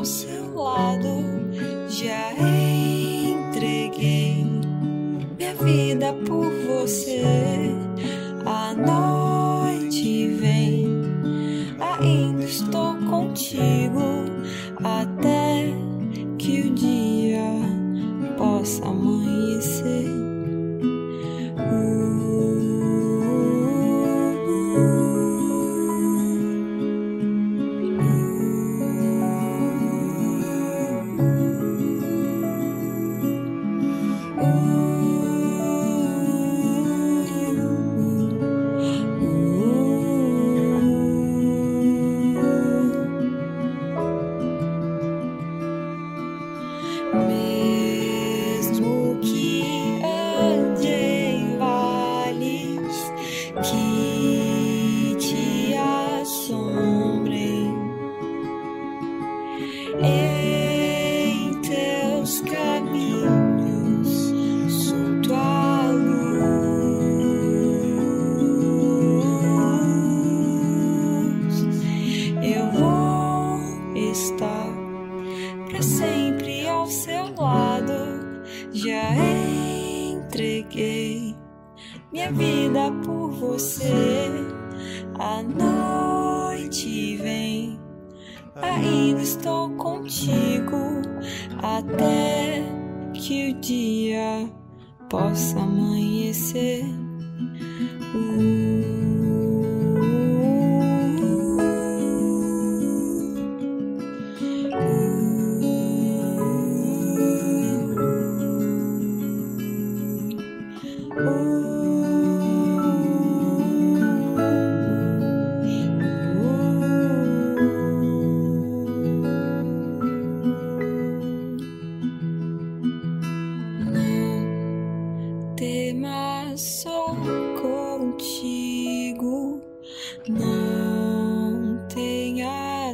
ao seu lado. Já entreguei minha vida por você.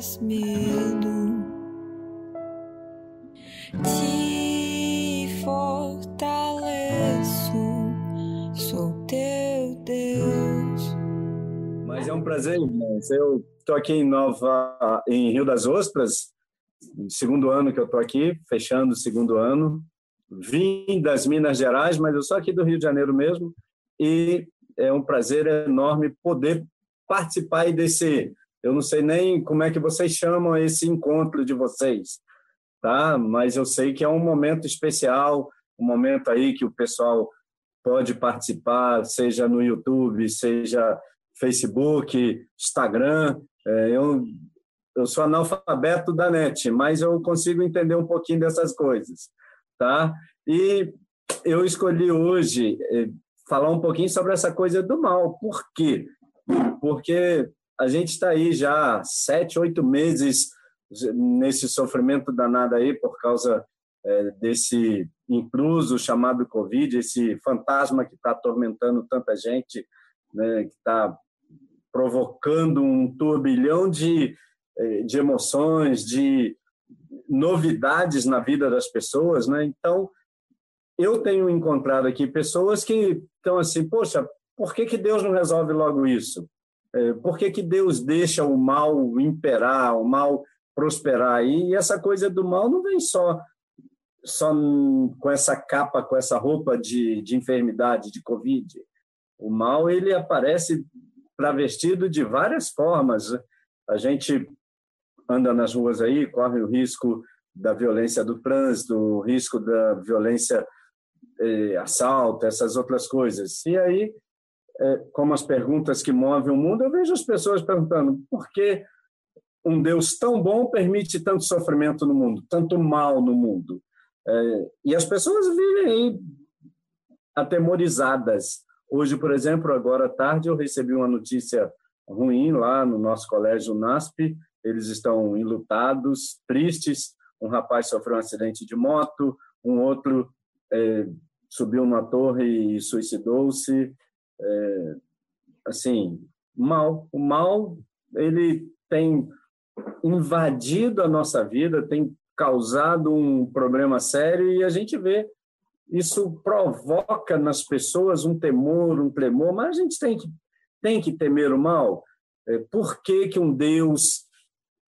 Tenhas medo. Te fortaleço, sou teu Deus. Mas é um prazer, irmãos. Eu estou aqui em Nova, em Rio das Ostras, segundo ano que eu estou aqui, fechando o segundo ano. Vim das Minas Gerais, mas eu sou aqui do Rio de Janeiro mesmo. E é um prazer enorme poder participar desse. Eu não sei nem como é que vocês chamam esse encontro de vocês, tá? Mas eu sei que é um momento especial, um momento aí que o pessoal pode participar, seja no YouTube, seja Facebook, Instagram. É, eu, eu sou analfabeto da net, mas eu consigo entender um pouquinho dessas coisas, tá? E eu escolhi hoje eh, falar um pouquinho sobre essa coisa do mal. Por quê? Porque a gente está aí já sete, oito meses nesse sofrimento danado aí por causa eh, desse intruso chamado Covid, esse fantasma que está atormentando tanta gente, né, que está provocando um turbilhão de, eh, de emoções, de novidades na vida das pessoas, né? Então, eu tenho encontrado aqui pessoas que estão assim, poxa, por que, que Deus não resolve logo isso? É, por que, que Deus deixa o mal imperar, o mal prosperar? E essa coisa do mal não vem só só com essa capa, com essa roupa de, de enfermidade, de Covid. O mal ele aparece travestido de várias formas. A gente anda nas ruas aí, corre o risco da violência do trânsito, o risco da violência eh, assalto, essas outras coisas. E aí, como as perguntas que movem o mundo, eu vejo as pessoas perguntando por que um Deus tão bom permite tanto sofrimento no mundo, tanto mal no mundo. Eh, e as pessoas vivem aí atemorizadas. Hoje, por exemplo, agora à tarde, eu recebi uma notícia ruim lá no nosso colégio NASP. Eles estão enlutados, tristes. Um rapaz sofreu um acidente de moto, um outro é, subiu numa torre e suicidou-se. É, assim, mal. O mal ele tem invadido a nossa vida, tem causado um problema sério e a gente vê isso provoca nas pessoas um temor, um tremor, mas a gente tem que, tem que temer o mal. É, por que, que um Deus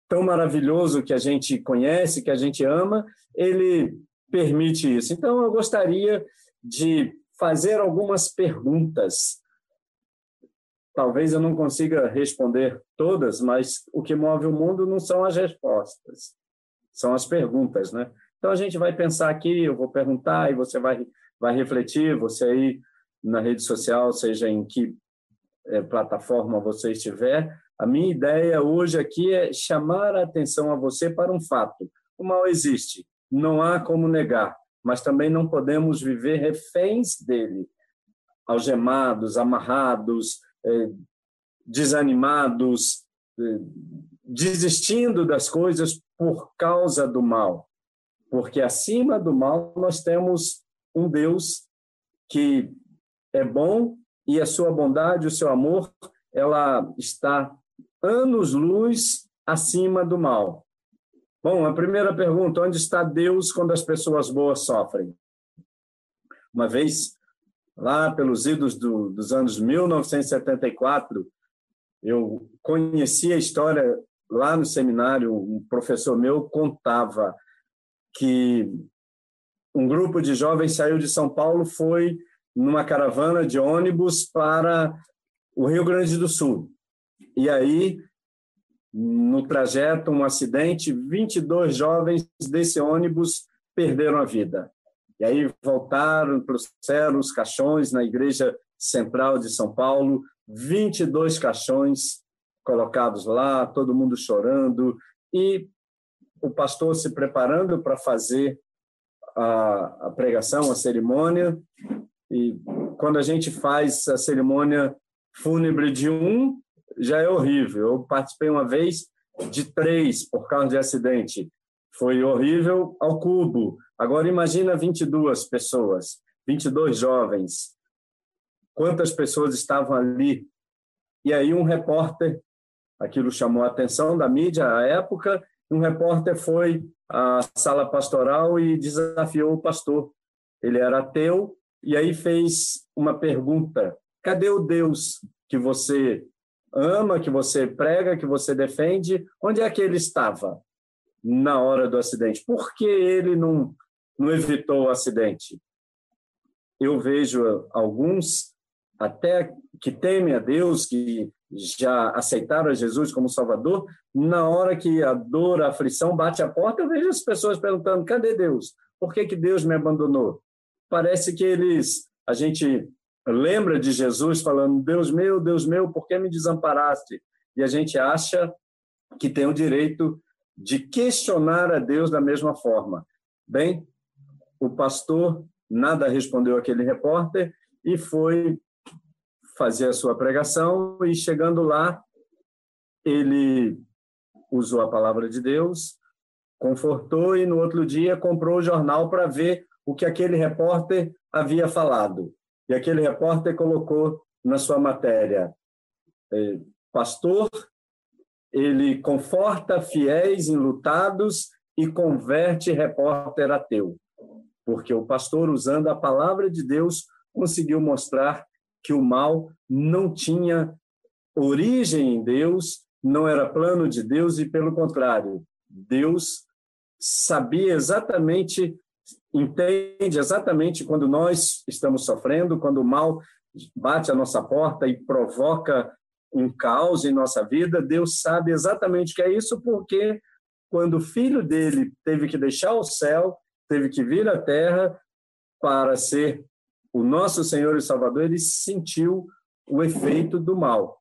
tão maravilhoso que a gente conhece, que a gente ama, ele permite isso. Então, eu gostaria de fazer algumas perguntas. Talvez eu não consiga responder todas, mas o que move o mundo não são as respostas, são as perguntas, né? Então a gente vai pensar aqui, eu vou perguntar e você vai vai refletir, você aí na rede social, seja em que é, plataforma você estiver. A minha ideia hoje aqui é chamar a atenção a você para um fato. O mal existe, não há como negar, mas também não podemos viver reféns dele, algemados, amarrados, é, desanimados, é, desistindo das coisas por causa do mal. Porque acima do mal nós temos um Deus que é bom e a sua bondade, o seu amor, ela está anos-luz acima do mal. Bom, a primeira pergunta: onde está Deus quando as pessoas boas sofrem? Uma vez, lá pelos idos do, dos anos 1974, eu conheci a história lá no seminário. Um professor meu contava que um grupo de jovens saiu de São Paulo, foi numa caravana de ônibus para o Rio Grande do Sul. E aí, no trajeto, um acidente, 22 jovens desse ônibus perderam a vida. E aí voltaram, trouxeram os caixões na igreja central de São Paulo, 22 caixões colocados lá, todo mundo chorando, e o pastor se preparando para fazer a, a pregação, a cerimônia, e quando a gente faz a cerimônia fúnebre de um, já é horrível. Eu participei uma vez de três por causa de acidente. Foi horrível ao cubo. Agora imagina 22 pessoas, 22 jovens. Quantas pessoas estavam ali? E aí um repórter, aquilo chamou a atenção da mídia à época, um repórter foi à sala pastoral e desafiou o pastor. Ele era ateu e aí fez uma pergunta: cadê o Deus que você ama, que você prega, que você defende? Onde é que ele estava na hora do acidente? Por que ele não, não evitou o acidente? Eu vejo alguns até que temem a Deus, que já aceitaram Jesus como Salvador, na hora que a dor, a aflição bate a porta, eu vejo as pessoas perguntando: cadê Deus? Por que, que Deus me abandonou? parece que eles, a gente lembra de Jesus falando: Deus meu, Deus meu, por que me desamparaste? E a gente acha que tem o direito de questionar a Deus da mesma forma. Bem, o pastor nada respondeu aquele repórter e foi fazer a sua pregação e chegando lá ele usou a palavra de Deus, confortou e no outro dia comprou o jornal para ver o que aquele repórter havia falado. E aquele repórter colocou na sua matéria: é, Pastor, ele conforta fiéis enlutados e converte repórter ateu. Porque o pastor, usando a palavra de Deus, conseguiu mostrar que o mal não tinha origem em Deus, não era plano de Deus, e pelo contrário, Deus sabia exatamente entende exatamente quando nós estamos sofrendo, quando o mal bate a nossa porta e provoca um caos em nossa vida, Deus sabe exatamente que é isso, porque quando o filho dele teve que deixar o céu, teve que vir à terra para ser o nosso Senhor e Salvador, ele sentiu o efeito do mal.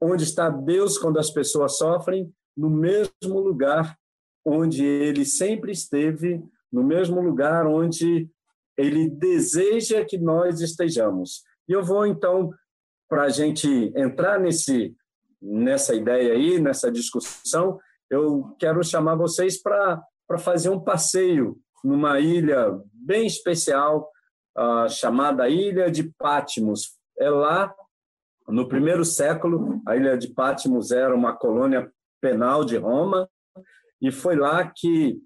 Onde está Deus quando as pessoas sofrem? No mesmo lugar onde ele sempre esteve no mesmo lugar onde ele deseja que nós estejamos. E eu vou, então, para a gente entrar nesse, nessa ideia aí, nessa discussão, eu quero chamar vocês para fazer um passeio numa ilha bem especial, uh, chamada Ilha de Patmos. É lá, no primeiro século, a Ilha de Patmos era uma colônia penal de Roma, e foi lá que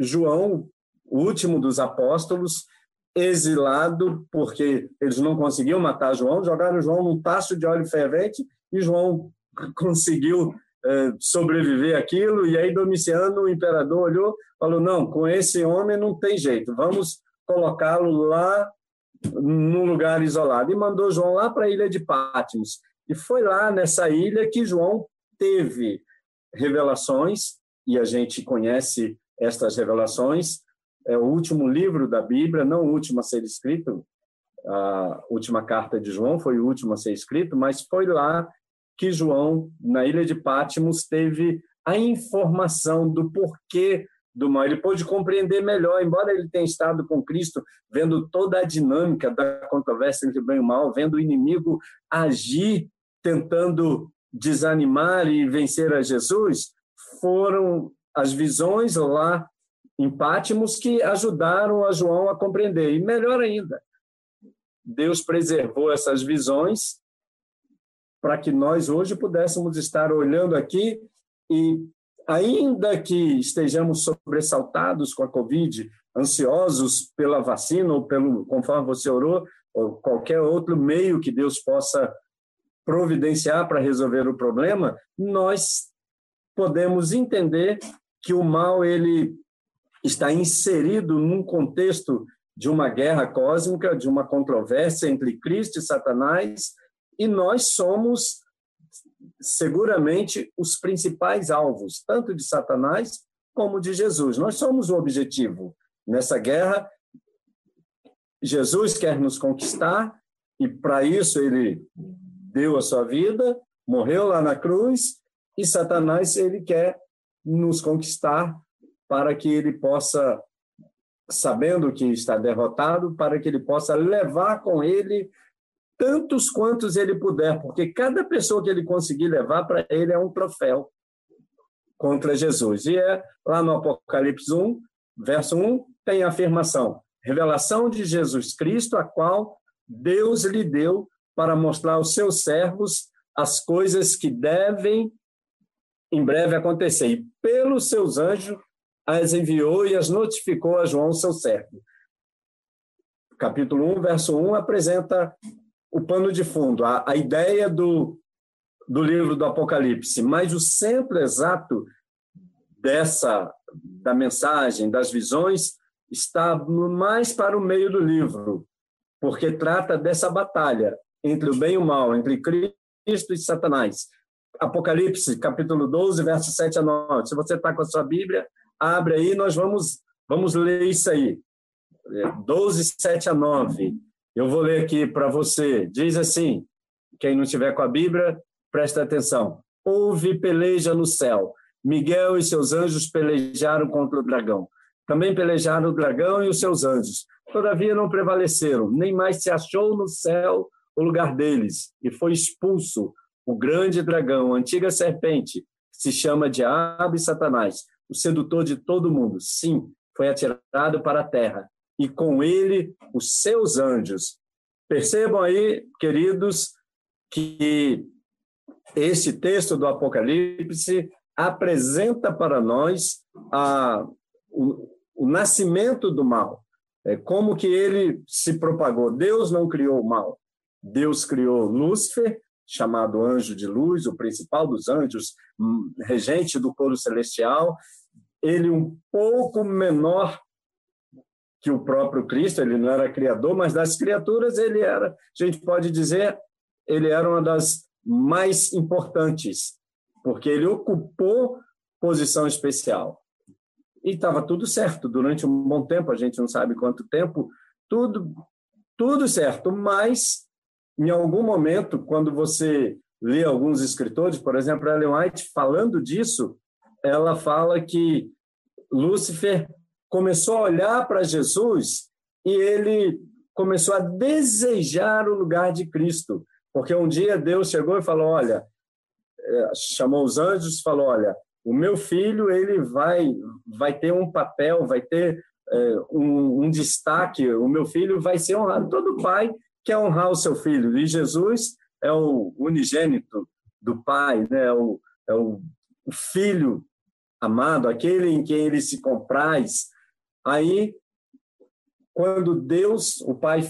João o último dos apóstolos, exilado porque eles não conseguiam matar João, jogaram João num tacho de óleo fervente e João conseguiu é, sobreviver aquilo. E aí Domiciano, o imperador, olhou, falou: não, com esse homem não tem jeito, vamos colocá-lo lá num lugar isolado. E mandou João lá para a ilha de Patmos. E foi lá nessa ilha que João teve revelações, e a gente conhece estas revelações. É o último livro da Bíblia, não o último a ser escrito, a última carta de João foi o último a ser escrito, mas foi lá que João, na ilha de Pátimos, teve a informação do porquê do mal. Ele pôde compreender melhor, embora ele tenha estado com Cristo, vendo toda a dinâmica da controvérsia entre bem e mal, vendo o inimigo agir, tentando desanimar e vencer a Jesus, foram as visões lá em Pátimos que ajudaram a João a compreender. E melhor ainda, Deus preservou essas visões para que nós hoje pudéssemos estar olhando aqui e, ainda que estejamos sobressaltados com a Covid, ansiosos pela vacina ou pelo, conforme você orou, ou qualquer outro meio que Deus possa providenciar para resolver o problema, nós podemos entender que o mal ele está inserido num contexto de uma guerra cósmica, de uma controvérsia entre Cristo e Satanás, e nós somos seguramente os principais alvos, tanto de Satanás como de Jesus. Nós somos o objetivo nessa guerra. Jesus quer nos conquistar e para isso ele deu a sua vida, morreu lá na cruz, e Satanás ele quer nos conquistar para que ele possa sabendo que está derrotado, para que ele possa levar com ele tantos quantos ele puder, porque cada pessoa que ele conseguir levar para ele é um troféu contra Jesus. E é lá no Apocalipse 1, verso 1, tem a afirmação: revelação de Jesus Cristo, a qual Deus lhe deu para mostrar aos seus servos as coisas que devem em breve acontecer. E pelos seus anjos as enviou e as notificou a João, seu servo. Capítulo 1, verso 1, apresenta o pano de fundo, a, a ideia do, do livro do Apocalipse, mas o centro exato dessa da mensagem, das visões, está mais para o meio do livro, porque trata dessa batalha entre o bem e o mal, entre Cristo e Satanás. Apocalipse, capítulo 12, verso 7 a 9. Se você está com a sua Bíblia, abre aí, nós vamos, vamos ler isso aí. 12, é, 7 a 9. Eu vou ler aqui para você. Diz assim: quem não tiver com a Bíblia, presta atenção. Houve peleja no céu. Miguel e seus anjos pelejaram contra o dragão. Também pelejaram o dragão e os seus anjos. Todavia não prevaleceram, nem mais se achou no céu o lugar deles, e foi expulso o grande dragão, a antiga serpente, que se chama Diabo e Satanás, o sedutor de todo mundo, sim, foi atirado para a terra, e com ele os seus anjos. Percebam aí, queridos, que esse texto do Apocalipse apresenta para nós a, o, o nascimento do mal, é, como que ele se propagou. Deus não criou o mal. Deus criou Lúcifer, chamado anjo de luz, o principal dos anjos, hum, regente do coro celestial, ele um pouco menor que o próprio Cristo, ele não era criador, mas das criaturas ele era, a gente pode dizer, ele era uma das mais importantes, porque ele ocupou posição especial. E estava tudo certo durante um bom tempo, a gente não sabe quanto tempo, tudo tudo certo, mas em algum momento, quando você lê alguns escritores, por exemplo, Ellen White falando disso, ela fala que Lúcifer começou a olhar para Jesus e ele começou a desejar o lugar de Cristo, porque um dia Deus chegou e falou: Olha, é, chamou os anjos e falou: Olha, o meu filho ele vai vai ter um papel, vai ter é, um, um, destaque. O meu filho vai ser honrado. Todo pai quer honrar o seu filho e Jesus é o unigênito do pai, né? É o, é o filho amado, aquele em quem ele se compraz. Aí, quando Deus, o Pai,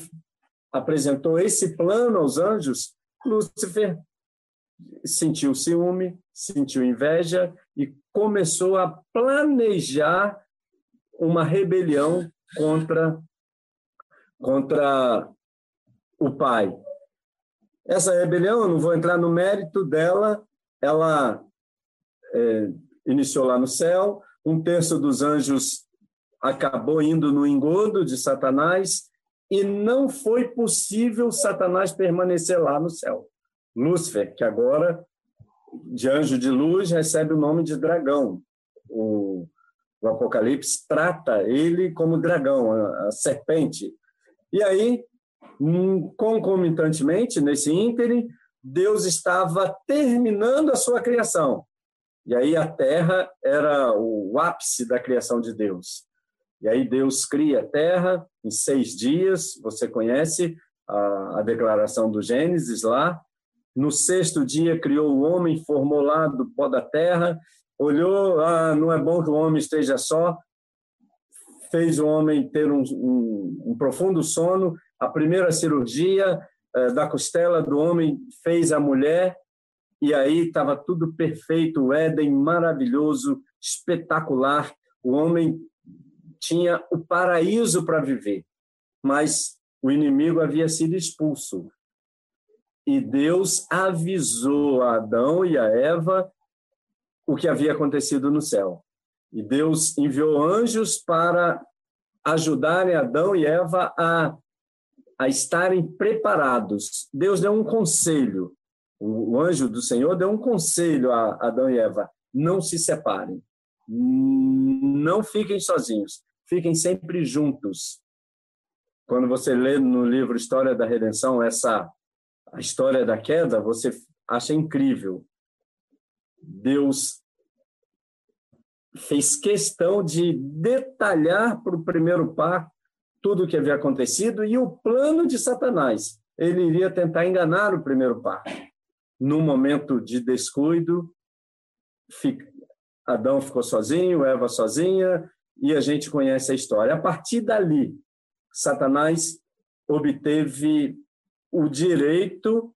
apresentou esse plano aos anjos, Lúcifer sentiu ciúme, sentiu inveja e começou a planejar uma rebelião contra contra o pai. Essa rebelião, não vou entrar no mérito dela, ela é, iniciou lá no céu, um terço dos anjos acabou indo no engodo de Satanás e não foi possível Satanás permanecer lá no céu. Lúcifer, que agora, de anjo de luz, recebe o nome de dragão. O, o Apocalipse trata ele como dragão, a, a serpente. E aí, concomitantemente, nesse ínterim, Deus estava terminando a sua criação. E aí a terra era o ápice da criação de Deus. E aí Deus cria a terra em seis dias, você conhece a, a declaração do Gênesis lá. No sexto dia criou o homem, formou lá do pó da terra, olhou, ah, não é bom que o homem esteja só, fez o homem ter um, um, um profundo sono. A primeira cirurgia eh, da costela do homem fez a mulher, e aí estava tudo perfeito, o Éden maravilhoso, espetacular. O homem tinha o paraíso para viver, mas o inimigo havia sido expulso. E Deus avisou a Adão e a Eva o que havia acontecido no céu. E Deus enviou anjos para ajudarem Adão e Eva a, a estarem preparados. Deus deu um conselho. O, anjo do Senhor deu um conselho a Adão e Eva: não se separem, não fiquem sozinhos fiquem sempre juntos. Quando você lê no livro História da Redenção essa a história da queda, você acha incrível. Deus fez questão de detalhar para o primeiro par tudo o que havia acontecido e o plano de Satanás. Ele iria tentar enganar o primeiro par. Num momento de descuido, Adão ficou sozinho, Eva sozinha, e a gente conhece a história. A partir dali, Satanás obteve o direito,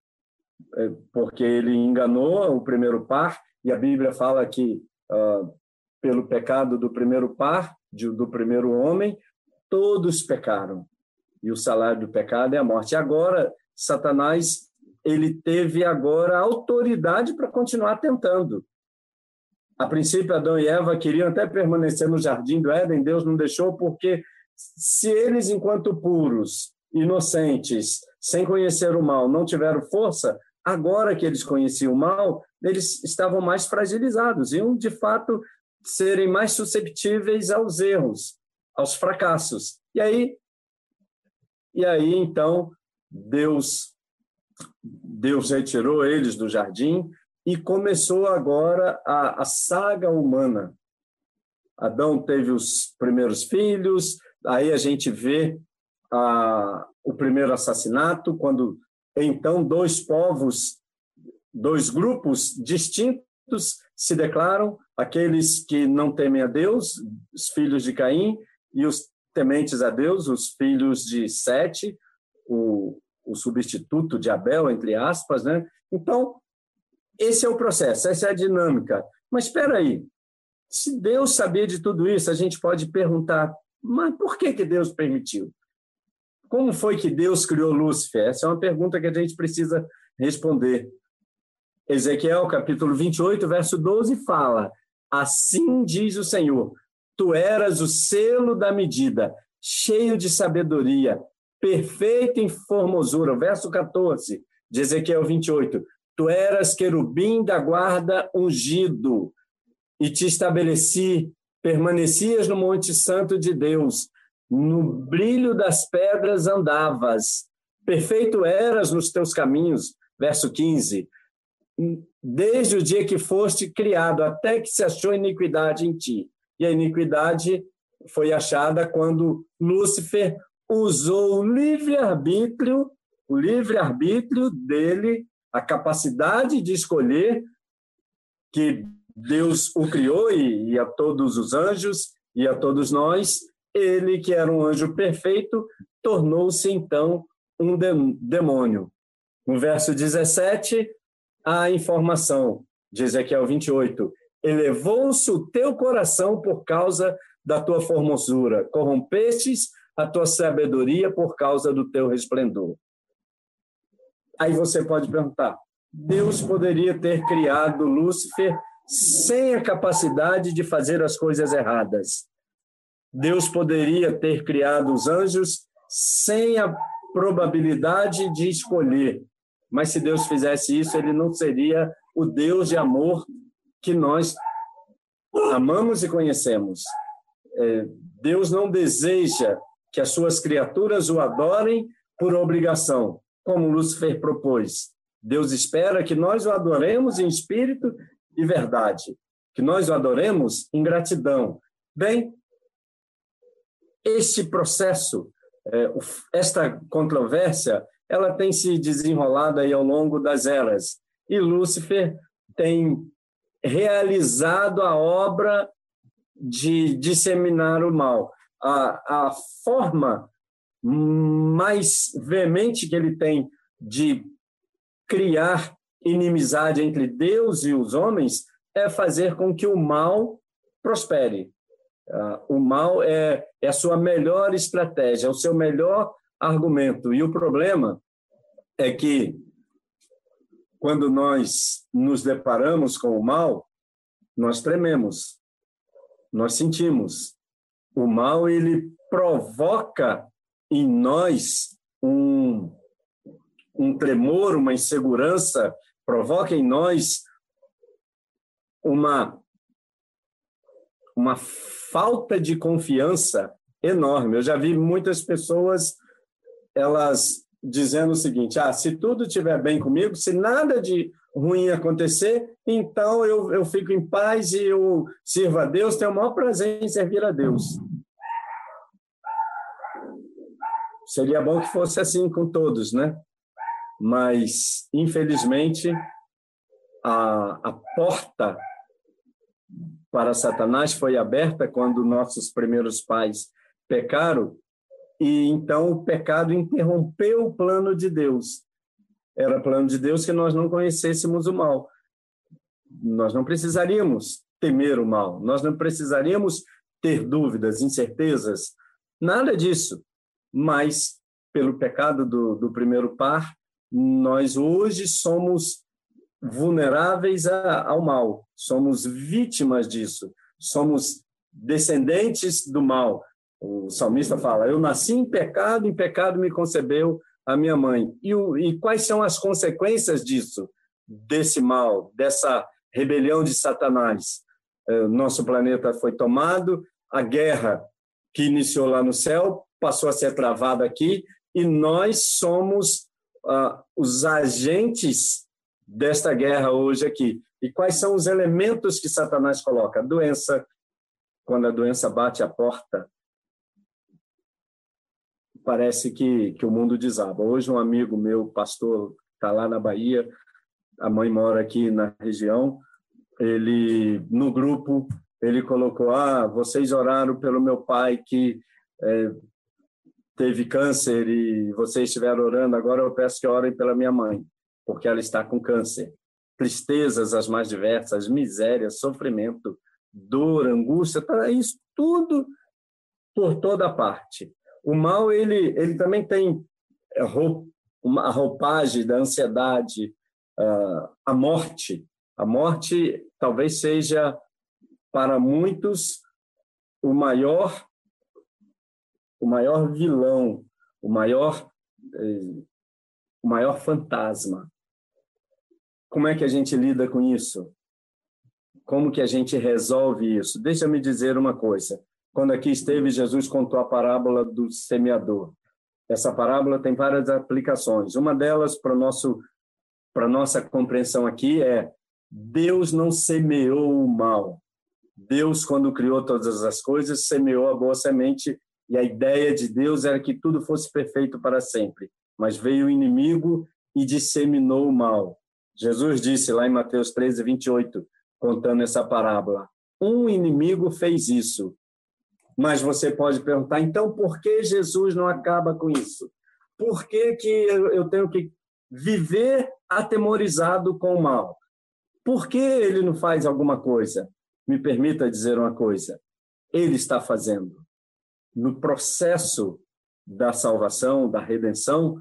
é, porque ele enganou o primeiro par, e a Bíblia fala que, uh, pelo pecado do primeiro par, do primeiro homem, todos pecaram. E o salário do pecado é a morte. Agora, Satanás ele teve agora autoridade para continuar tentando. A princípio, Adão e Eva queriam até permanecer no jardim do Éden, Deus não deixou, porque se eles, enquanto puros, inocentes, sem conhecer o mal, não tiveram força, agora que eles conheciam o mal, eles estavam mais fragilizados, iam de fato serem mais susceptíveis aos erros, aos fracassos. E aí, e aí então Deus Deus retirou eles do jardim e começou agora a, a saga humana. Adão teve os primeiros filhos, aí a gente vê a, o primeiro assassinato, quando então dois povos, dois grupos distintos se declaram, aqueles que não temem a Deus, os filhos de Caim, e os tementes a Deus, os filhos de Sete, o, o substituto de Abel, entre aspas. Né? Então, esse é o processo, essa é a dinâmica. Mas espera aí, se Deus sabia de tudo isso, a gente pode perguntar, mas por que, que Deus permitiu? Como foi que Deus criou Lúcifer? Essa é uma pergunta que a gente precisa responder. Ezequiel, capítulo 28, verso 12, fala: Assim diz o Senhor: Tu eras o selo da medida, cheio de sabedoria, perfeito em formosura. Verso 14 de Ezequiel 28. Tu eras querubim da guarda ungido, e te estabeleci, permanecias no Monte Santo de Deus, no brilho das pedras andavas, perfeito eras nos teus caminhos. Verso 15. Desde o dia que foste criado, até que se achou iniquidade em ti. E a iniquidade foi achada quando Lúcifer usou o livre-arbítrio, o livre-arbítrio dele a capacidade de escolher que Deus o criou e, e, a todos os anjos e a todos nós, ele que era um anjo perfeito, tornou-se então um demônio. No verso 17, a informação de Ezequiel 28. Elevou-se o teu coração por causa da tua formosura, corrompestes a tua sabedoria por causa do teu resplendor. Aí você pode perguntar: Deus poderia ter criado Lúcifer sem a capacidade de fazer as coisas erradas. Deus poderia ter criado os anjos sem a probabilidade de escolher. Mas se Deus fizesse isso, ele não seria o Deus de amor que nós amamos e conhecemos. É, Deus não deseja que as suas criaturas o adorem por obrigação, como Lúcifer propôs. Deus espera que nós o adoremos em espírito e verdade, que nós o adoremos em gratidão. Bem, este processo, é, esta controvérsia, ela tem se desenrolado aí ao longo das eras. E Lúcifer tem realizado a obra de disseminar o mal. A, a forma mais veemente que ele tem de criar inimizade entre Deus e os homens é fazer com que o mal prospere. Uh, o mal é, é a sua melhor estratégia, é o seu melhor argumento. E o problema é que, quando nós nos deparamos com o mal, nós trememos, nós sentimos. O mal, ele provoca em nós um, um tremor, uma insegurança, provoca em nós uma, uma falta de confiança enorme. Eu já vi muitas pessoas elas dizendo o seguinte: ah, se tudo estiver bem comigo, se nada de ruim acontecer, então eu, eu fico em paz e eu sirvo a Deus, tenho o maior prazer em servir a Deus. Seria bom que fosse assim com todos, né? Mas, infelizmente, a, a porta para Satanás foi aberta quando nossos primeiros pais pecaram e então o pecado interrompeu o plano de Deus. Era plano de Deus que nós não conhecêssemos o mal. Nós não precisaríamos temer o mal, nós não precisaríamos ter dúvidas, incertezas, nada disso. Mas, pelo pecado do, do primeiro par, nós hoje somos vulneráveis a, ao mal, somos vítimas disso, somos descendentes do mal. O salmista fala: Eu nasci em pecado, em pecado me concebeu a minha mãe. E, o, e quais são as consequências disso, desse mal, dessa rebelião de Satanás? É, nosso planeta foi tomado, a guerra que iniciou lá no céu passou a ser travada aqui, e nós somos ah, os agentes desta guerra hoje aqui. E quais são os elementos que Satanás coloca? A doença. Quando a doença bate a porta, parece que, que o mundo desaba. Hoje, um amigo meu, pastor, está lá na Bahia, a mãe mora aqui na região, ele, no grupo, ele colocou, ah, vocês oraram pelo meu pai que é, teve câncer e vocês estiveram orando, agora eu peço que orem pela minha mãe, porque ela está com câncer. Tristezas as mais diversas, misérias, sofrimento, dor, angústia, tá isso tudo por toda parte. O mal, ele, ele também tem é, uma roupagem da ansiedade, ah, a morte. A morte talvez seja, para muitos, o maior o maior vilão, o maior eh, o maior fantasma. Como é que a gente lida com isso? Como que a gente resolve isso? Deixa-me dizer uma coisa. Quando aqui esteve, Jesus contou a parábola do semeador. Essa parábola tem várias aplicações. Uma delas para nosso para nossa compreensão aqui é Deus não semeou o mal. Deus, quando criou todas as coisas, semeou a boa semente e a ideia de Deus era que tudo fosse perfeito para sempre. Mas veio o inimigo e disseminou o mal. Jesus disse lá em Mateus 13, 28, contando essa parábola: um inimigo fez isso, mas você pode perguntar, então por que Jesus não acaba com isso? Por que, que eu tenho que viver atemorizado com o mal. Por que ele não faz alguma coisa? Me permita dizer uma coisa. Ele está fazendo. No processo da salvação, da redenção,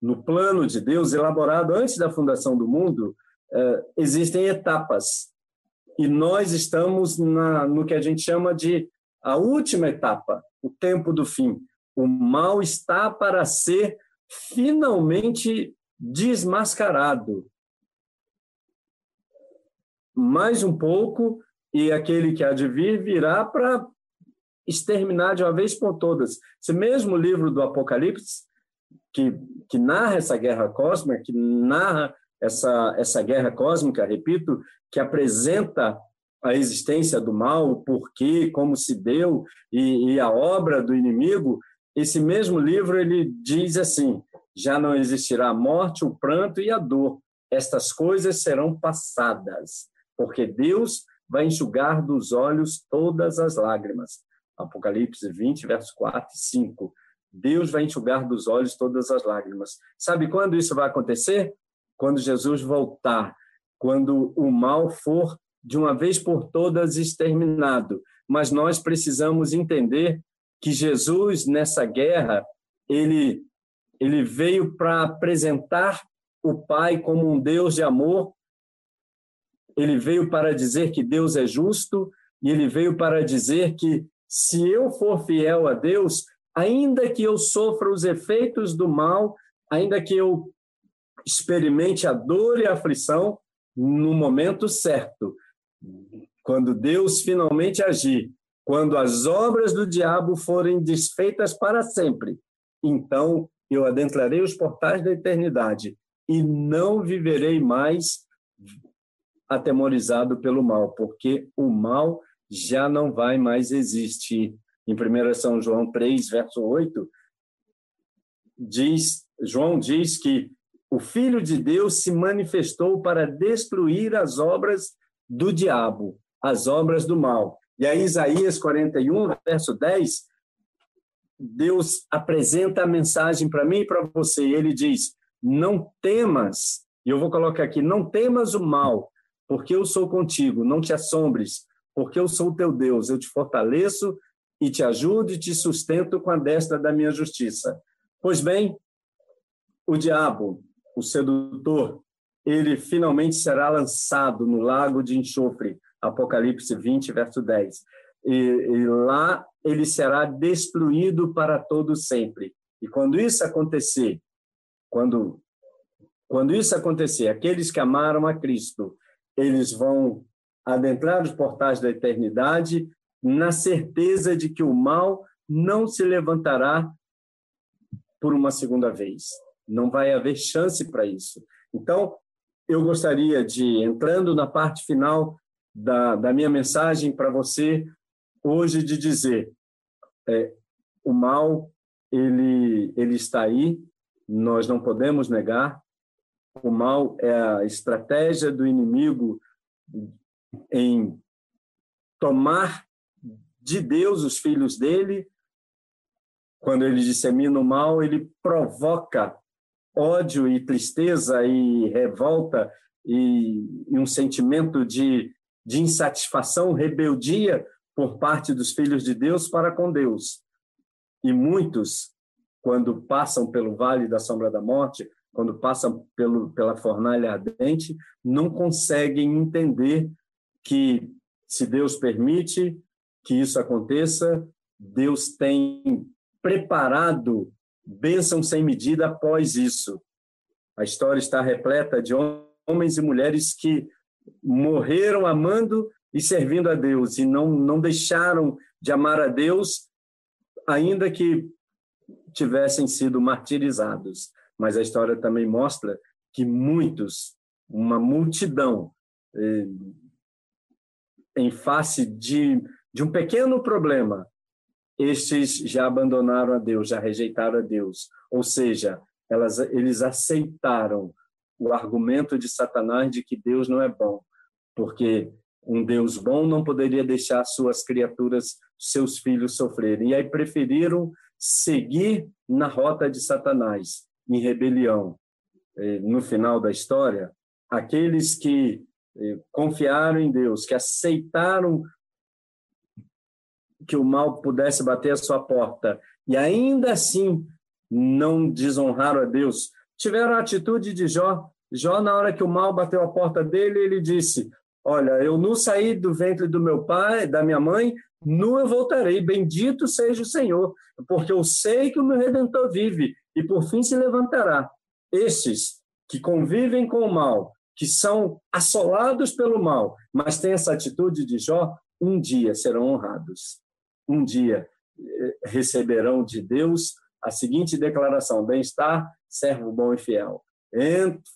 no plano de Deus elaborado antes da fundação do mundo, eh, existem etapas. E nós estamos na, no que a gente chama de a última etapa, o tempo do fim. O mal está para ser finalmente desmascarado. Mais um pouco, e aquele que há de vir virá para exterminar de uma vez por todas. Esse mesmo livro do Apocalipse, que, que narra essa guerra cósmica, que narra essa, essa guerra cósmica, repito, que apresenta a existência do mal, o porquê, como se deu e, e a obra do inimigo, esse mesmo livro ele diz assim: já não existirá a morte, o pranto e a dor. Estas coisas serão passadas, porque Deus vai enxugar dos olhos todas as lágrimas. Apocalipse 20, versos 4 e 5. Deus vai enxugar dos olhos todas as lágrimas. Sabe quando isso vai acontecer? Quando Jesus voltar, quando o mal for de uma vez por todas exterminado. Mas nós precisamos entender que Jesus nessa guerra, ele ele veio para apresentar o Pai como um Deus de amor. Ele veio para dizer que Deus é justo e ele veio para dizer que se eu for fiel a Deus, ainda que eu sofra os efeitos do mal, ainda que eu experimente a dor e a aflição, no momento certo, quando Deus finalmente agir, quando as obras do diabo forem desfeitas para sempre, então eu adentrarei os portais da eternidade e não viverei mais atemorizado pelo mal, porque o mal já não vai mais existir. Em 1 São João 3, verso 8, diz, João diz que o Filho de Deus se manifestou para destruir as obras do diabo, as obras do mal. E aí, Isaías 41, verso 10, Deus apresenta a mensagem para mim e para você. Ele diz: Não temas, e eu vou colocar aqui: Não temas o mal, porque eu sou contigo, não te assombres, porque eu sou teu Deus, eu te fortaleço e te ajudo e te sustento com a destra da minha justiça. Pois bem, o diabo, o sedutor, ele finalmente será lançado no lago de enxofre, Apocalipse 20, verso 10. E, e lá ele será destruído para todo sempre. E quando isso acontecer, quando quando isso acontecer, aqueles que amaram a Cristo, eles vão adentrar os portais da eternidade na certeza de que o mal não se levantará por uma segunda vez. Não vai haver chance para isso. Então, eu gostaria de, entrando na parte final da, da minha mensagem para você, hoje, de dizer: é, o mal, ele, ele está aí, nós não podemos negar. O mal é a estratégia do inimigo em tomar de Deus os filhos dele. Quando ele dissemina o mal, ele provoca ódio e tristeza e revolta e, e um sentimento de, de insatisfação, rebeldia por parte dos filhos de Deus para com Deus. E muitos, quando passam pelo vale da sombra da morte, quando passam pelo, pela fornalha ardente, não conseguem entender que, se Deus permite que isso aconteça, Deus tem preparado bênção sem medida após isso. A história está repleta de homens e mulheres que morreram amando e servindo a Deus e não, não deixaram de amar a Deus, ainda que tivessem sido martirizados. Mas a história também mostra que muitos, uma multidão, eh, em face de, de um pequeno problema, estes já abandonaram a Deus, já rejeitaram a Deus. Ou seja, elas, eles aceitaram o argumento de Satanás de que Deus não é bom, porque um Deus bom não poderia deixar suas criaturas, seus filhos sofrerem. E aí preferiram seguir na rota de Satanás, em rebelião. eh, no final da história, aqueles que eh, confiaram em Deus, que aceitaram que o mal pudesse bater a sua porta e ainda assim não desonraram a Deus, tiveram a atitude de Jó. Jó, na hora que o mal bateu a porta dele, ele disse: Olha, eu não saí do ventre do meu pai, da minha mãe, nu eu voltarei. Bendito seja o Senhor, porque eu sei que o meu redentor vive e por fim se levantará. Estes que convivem com o mal, que são assolados pelo mal, mas têm essa atitude de Jó, um dia serão honrados. Um dia eh, receberão de Deus a seguinte declaração: bem-estar, servo bom e fiel.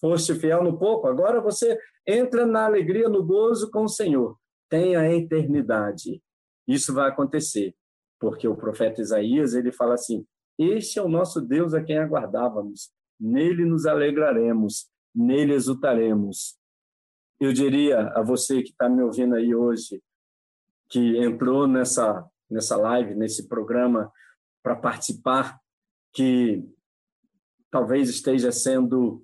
Foste fiel no pouco, agora você entra na alegria, no gozo com o Senhor. Tenha a eternidade. Isso vai acontecer, porque o profeta Isaías ele fala assim: Este é o nosso Deus a quem aguardávamos. Nele nos alegraremos, nele exultaremos. Eu diria a você que está me ouvindo aí hoje, que entrou nessa nessa live, nesse programa para participar, que talvez esteja sendo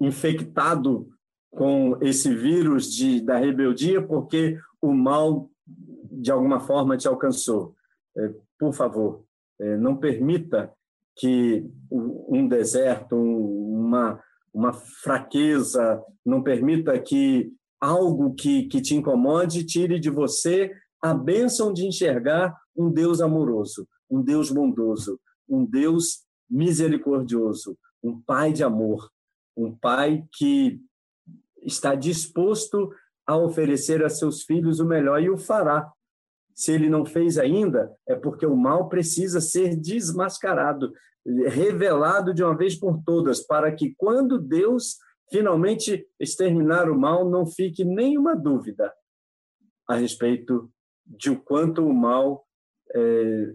infectado com esse vírus de, da rebeldia porque o mal de alguma forma te alcançou. É, por favor, é, não permita que um deserto, uma, uma fraqueza, não permita que algo que, que te incomode tire de você a bênção de enxergar um Deus amoroso, um Deus bondoso, um Deus misericordioso, um Pai de amor, um Pai que está disposto a oferecer a seus filhos o melhor e o fará. Se ele não fez ainda, é porque o mal precisa ser desmascarado, revelado de uma vez por todas, para que quando Deus finalmente exterminar o mal, não fique nenhuma dúvida a respeito de o quanto o mal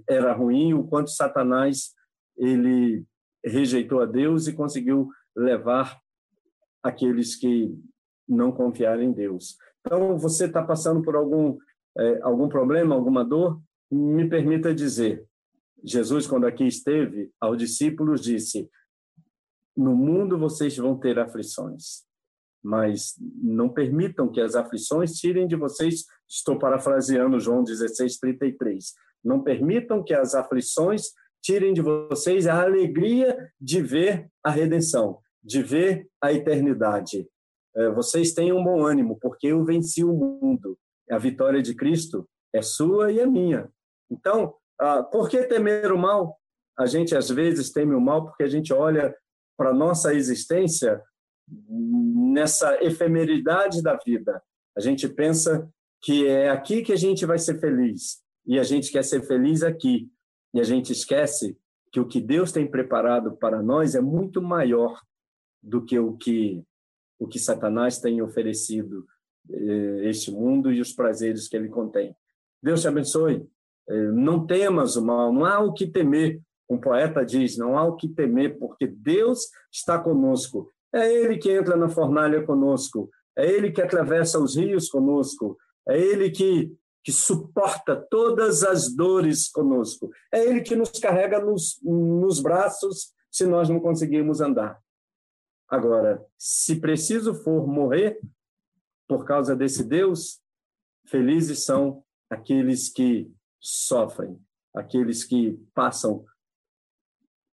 era ruim, o quanto Satanás ele rejeitou a Deus e conseguiu levar aqueles que não confiaram em Deus. Então, você está passando por algum é, algum problema, alguma dor? Me permita dizer, Jesus, quando aqui esteve, aos discípulos disse: No mundo vocês vão ter aflições, mas não permitam que as aflições tirem de vocês, estou parafraseando João 16, 33, não permitam que as aflições tirem de vocês a alegria de ver a redenção, de ver a eternidade. É, vocês tenham um bom ânimo, porque eu venci o mundo. A vitória de Cristo é sua e é minha. Então, ah, por que temer o mal? A gente às vezes teme o mal porque a gente olha para nossa existência nessa efemeridade da vida. A gente pensa que é aqui que a gente vai ser feliz e a gente quer ser feliz aqui. E a gente esquece que o que Deus tem preparado para nós é muito maior do que o que o que Satanás tem oferecido eh, este mundo e os prazeres que ele contém. Deus te abençoe. Eh, não temas o mal, não há o que temer. Um poeta diz: não há o que temer, porque Deus está conosco. É Ele que entra na fornalha conosco, é Ele que atravessa os rios conosco, é Ele que, que suporta todas as dores conosco, é Ele que nos carrega nos, nos braços se nós não conseguirmos andar. Agora, se preciso for morrer por causa desse Deus, felizes são aqueles que sofrem, aqueles que passam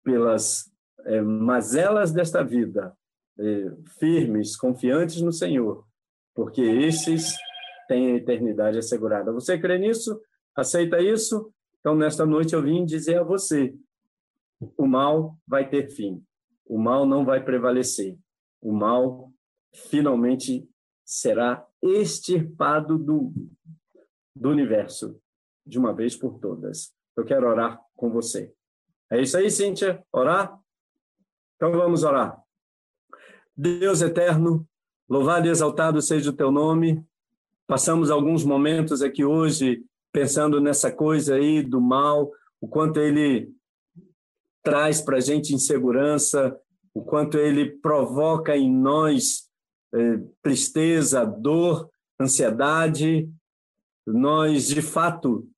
pelas é, mazelas desta vida, é, firmes, confiantes no Senhor, porque esses têm a eternidade assegurada. Você crê nisso? Aceita isso? Então, nesta noite eu vim dizer a você: o mal vai ter fim, o mal não vai prevalecer, o mal finalmente será extirpado do, do universo, de uma vez por todas. Eu quero orar com você. É isso aí, Cíntia? Orar? Então vamos orar. Deus eterno, louvado e exaltado seja o teu nome. Passamos alguns momentos aqui hoje pensando nessa coisa aí do mal, o quanto ele traz para a gente insegurança, o quanto ele provoca em nós eh, tristeza, dor, ansiedade. Nós, de fato,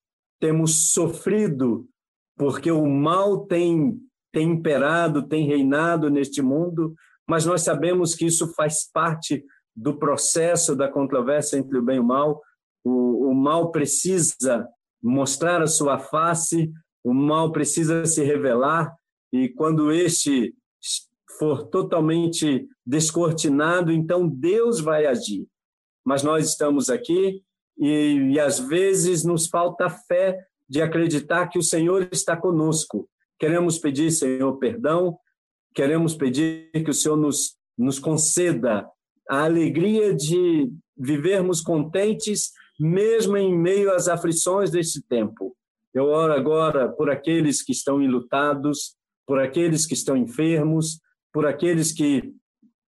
temos sofrido porque o mal tem, tem imperado, tem reinado neste mundo, mas nós sabemos que isso faz parte do processo da controvérsia entre o bem e o mal. O, o mal precisa mostrar a sua face, o mal precisa se revelar, e quando este for totalmente descortinado, então Deus vai agir. Mas nós estamos aqui e, e às vezes nos falta fé de acreditar que o Senhor está conosco. Queremos pedir, Senhor, perdão, queremos pedir que o Senhor nos, nos conceda a alegria de vivermos contentes, mesmo em meio às aflições deste tempo. Eu oro agora por aqueles que estão enlutados, por aqueles que estão enfermos, por aqueles que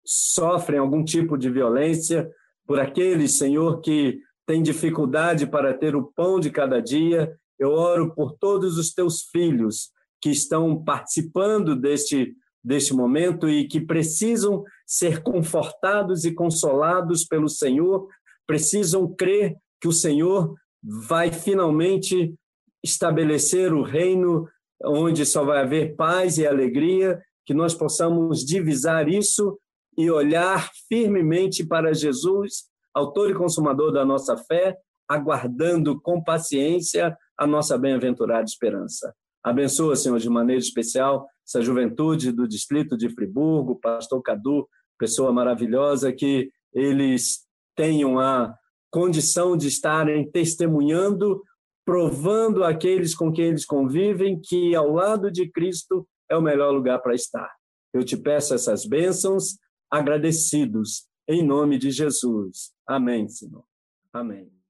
sofrem algum tipo de violência, por aqueles, Senhor, que têm dificuldade para ter o pão de cada dia. Eu oro por todos os teus filhos que estão participando deste, deste momento e que precisam ser confortados e consolados pelo Senhor, precisam crer que o Senhor vai finalmente estabelecer o reino onde só vai haver paz e alegria, que nós possamos divisar isso e olhar firmemente para Jesus, autor e consumador da nossa fé, aguardando com paciência a nossa bem-aventurada esperança. Abençoa, Senhor, de maneira especial essa juventude do distrito de Friburgo, pastor Cadu, pessoa maravilhosa, que eles tenham a condição de estarem testemunhando, provando àqueles com quem eles convivem que ao lado de Cristo é o melhor lugar para estar. Eu te peço essas bênçãos agradecidos, em nome de Jesus. Amém, Senhor. Amém.